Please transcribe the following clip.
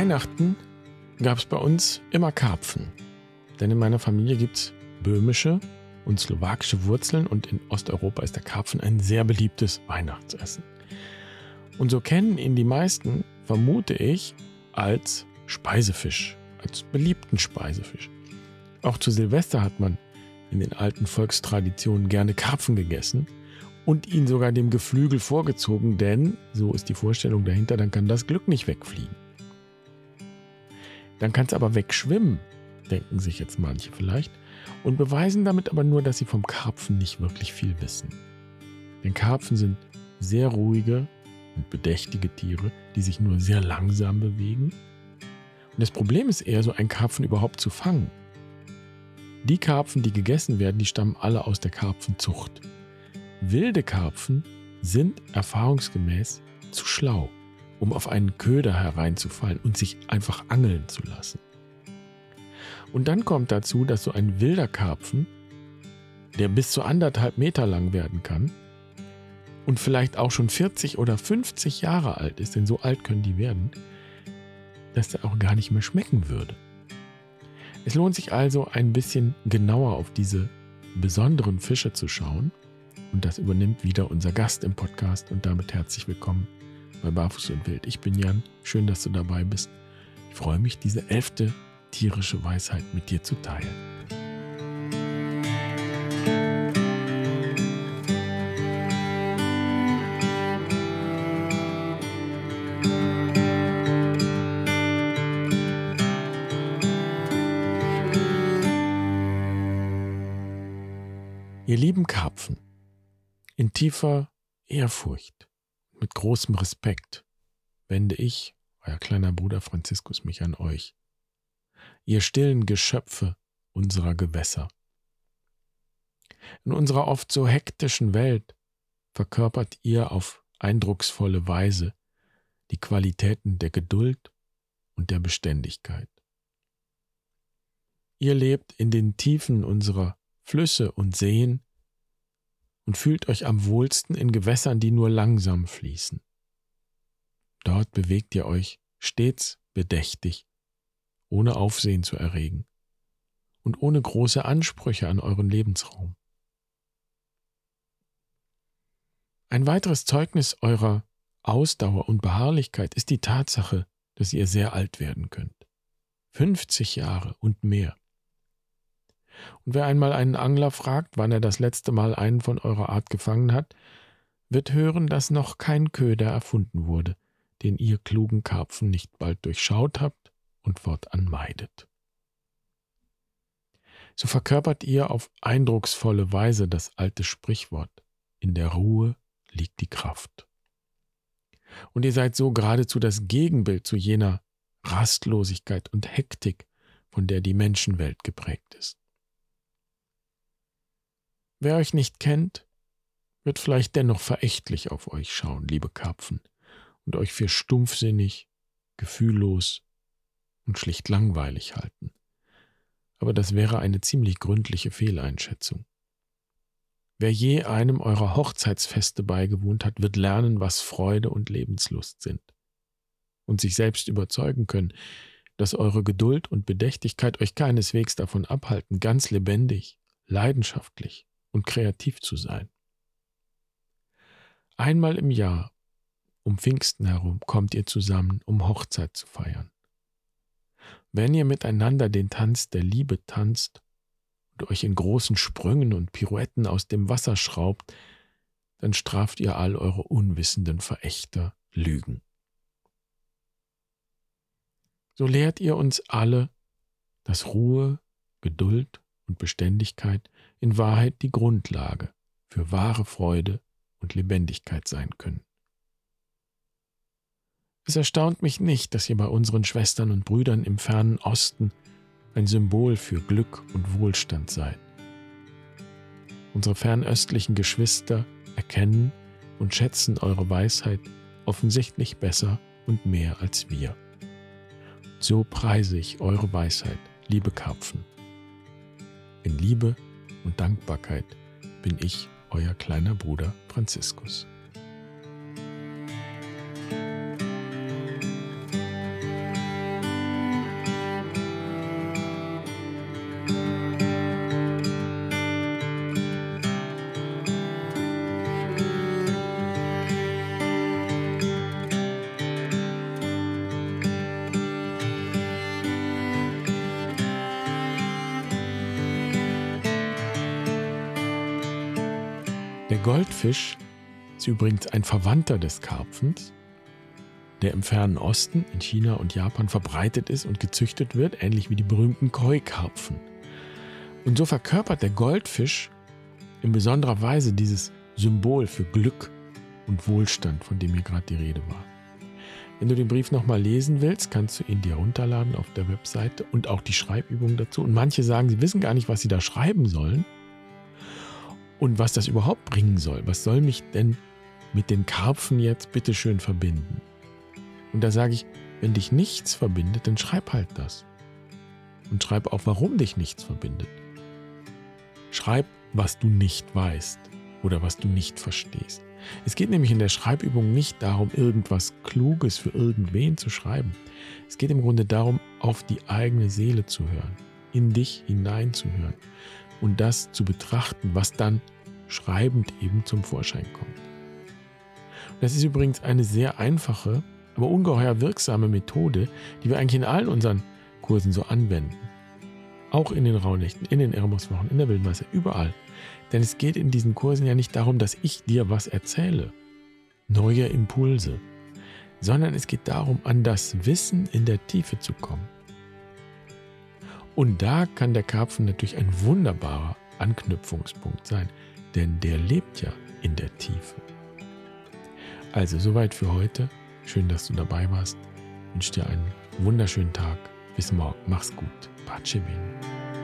Weihnachten gab es bei uns immer Karpfen. Denn in meiner Familie gibt es böhmische und slowakische Wurzeln und in Osteuropa ist der Karpfen ein sehr beliebtes Weihnachtsessen. Und so kennen ihn die meisten, vermute ich, als Speisefisch, als beliebten Speisefisch. Auch zu Silvester hat man in den alten Volkstraditionen gerne Karpfen gegessen und ihn sogar dem Geflügel vorgezogen, denn, so ist die Vorstellung dahinter, dann kann das Glück nicht wegfliegen. Dann kann es aber wegschwimmen, denken sich jetzt manche vielleicht, und beweisen damit aber nur, dass sie vom Karpfen nicht wirklich viel wissen. Denn Karpfen sind sehr ruhige und bedächtige Tiere, die sich nur sehr langsam bewegen. Und das Problem ist eher, so einen Karpfen überhaupt zu fangen. Die Karpfen, die gegessen werden, die stammen alle aus der Karpfenzucht. Wilde Karpfen sind erfahrungsgemäß zu schlau, um auf einen Köder hereinzufallen und sich einfach angeln zu lassen. Und dann kommt dazu, dass so ein wilder Karpfen, der bis zu anderthalb Meter lang werden kann und vielleicht auch schon 40 oder 50 Jahre alt ist, denn so alt können die werden, dass der auch gar nicht mehr schmecken würde. Es lohnt sich also ein bisschen genauer auf diese besonderen Fische zu schauen. Und das übernimmt wieder unser Gast im Podcast. Und damit herzlich willkommen bei Barfuß und Wild. Ich bin Jan, schön, dass du dabei bist. Ich freue mich, diese elfte tierische Weisheit mit dir zu teilen. Ihr lieben Karpfen, in tiefer Ehrfurcht, mit großem Respekt wende ich, euer kleiner Bruder Franziskus, mich an euch. Ihr stillen Geschöpfe unserer Gewässer. In unserer oft so hektischen Welt verkörpert ihr auf eindrucksvolle Weise die Qualitäten der Geduld und der Beständigkeit. Ihr lebt in den Tiefen unserer Flüsse und Seen und fühlt euch am wohlsten in Gewässern, die nur langsam fließen. Dort bewegt ihr euch stets bedächtig, ohne Aufsehen zu erregen und ohne große Ansprüche an euren Lebensraum. Ein weiteres Zeugnis eurer Ausdauer und Beharrlichkeit ist die Tatsache, dass ihr sehr alt werden könnt. 50 Jahre und mehr. Und wer einmal einen Angler fragt, wann er das letzte Mal einen von eurer Art gefangen hat, wird hören, dass noch kein Köder erfunden wurde, den ihr klugen Karpfen nicht bald durchschaut habt und fortan meidet. So verkörpert ihr auf eindrucksvolle Weise das alte Sprichwort, in der Ruhe liegt die Kraft. Und ihr seid so geradezu das Gegenbild zu jener Rastlosigkeit und Hektik, von der die Menschenwelt geprägt ist. Wer euch nicht kennt, wird vielleicht dennoch verächtlich auf euch schauen, liebe Karpfen, und euch für stumpfsinnig, gefühllos und schlicht langweilig halten. Aber das wäre eine ziemlich gründliche Fehleinschätzung. Wer je einem eurer Hochzeitsfeste beigewohnt hat, wird lernen, was Freude und Lebenslust sind. Und sich selbst überzeugen können, dass eure Geduld und Bedächtigkeit euch keineswegs davon abhalten, ganz lebendig, leidenschaftlich und kreativ zu sein. Einmal im Jahr, um Pfingsten herum, kommt ihr zusammen, um Hochzeit zu feiern. Wenn ihr miteinander den Tanz der Liebe tanzt und euch in großen Sprüngen und Pirouetten aus dem Wasser schraubt, dann straft ihr all eure unwissenden Verächter Lügen. So lehrt ihr uns alle, dass Ruhe, Geduld und Beständigkeit in Wahrheit die Grundlage für wahre Freude und Lebendigkeit sein können. Es erstaunt mich nicht, dass ihr bei unseren Schwestern und Brüdern im fernen Osten ein Symbol für Glück und Wohlstand seid. Unsere fernöstlichen Geschwister erkennen und schätzen eure Weisheit offensichtlich besser und mehr als wir. So preise ich eure Weisheit, liebe Karpfen. In Liebe und Dankbarkeit bin ich euer kleiner Bruder Franziskus. Goldfisch ist übrigens ein Verwandter des Karpfens, der im fernen Osten, in China und Japan verbreitet ist und gezüchtet wird, ähnlich wie die berühmten Koi-Karpfen. Und so verkörpert der Goldfisch in besonderer Weise dieses Symbol für Glück und Wohlstand, von dem hier gerade die Rede war. Wenn du den Brief nochmal lesen willst, kannst du ihn dir runterladen auf der Webseite und auch die Schreibübungen dazu. Und manche sagen, sie wissen gar nicht, was sie da schreiben sollen und was das überhaupt bringen soll. Was soll mich denn mit den Karpfen jetzt bitteschön verbinden? Und da sage ich, wenn dich nichts verbindet, dann schreib halt das. Und schreib auch, warum dich nichts verbindet. Schreib, was du nicht weißt oder was du nicht verstehst. Es geht nämlich in der Schreibübung nicht darum, irgendwas Kluges für irgendwen zu schreiben. Es geht im Grunde darum, auf die eigene Seele zu hören, in dich hineinzuhören und das zu betrachten, was dann schreibend eben zum Vorschein kommt. Das ist übrigens eine sehr einfache, aber ungeheuer wirksame Methode, die wir eigentlich in allen unseren Kursen so anwenden. Auch in den Rauhnächten, in den Ermoswochen, in der Wildmasse, überall. Denn es geht in diesen Kursen ja nicht darum, dass ich dir was erzähle, neue Impulse, sondern es geht darum, an das Wissen in der Tiefe zu kommen. Und da kann der Karpfen natürlich ein wunderbarer Anknüpfungspunkt sein, denn der lebt ja in der Tiefe. Also soweit für heute. Schön, dass du dabei warst. Ich wünsche dir einen wunderschönen Tag. Bis morgen. Mach's gut. Pace bene.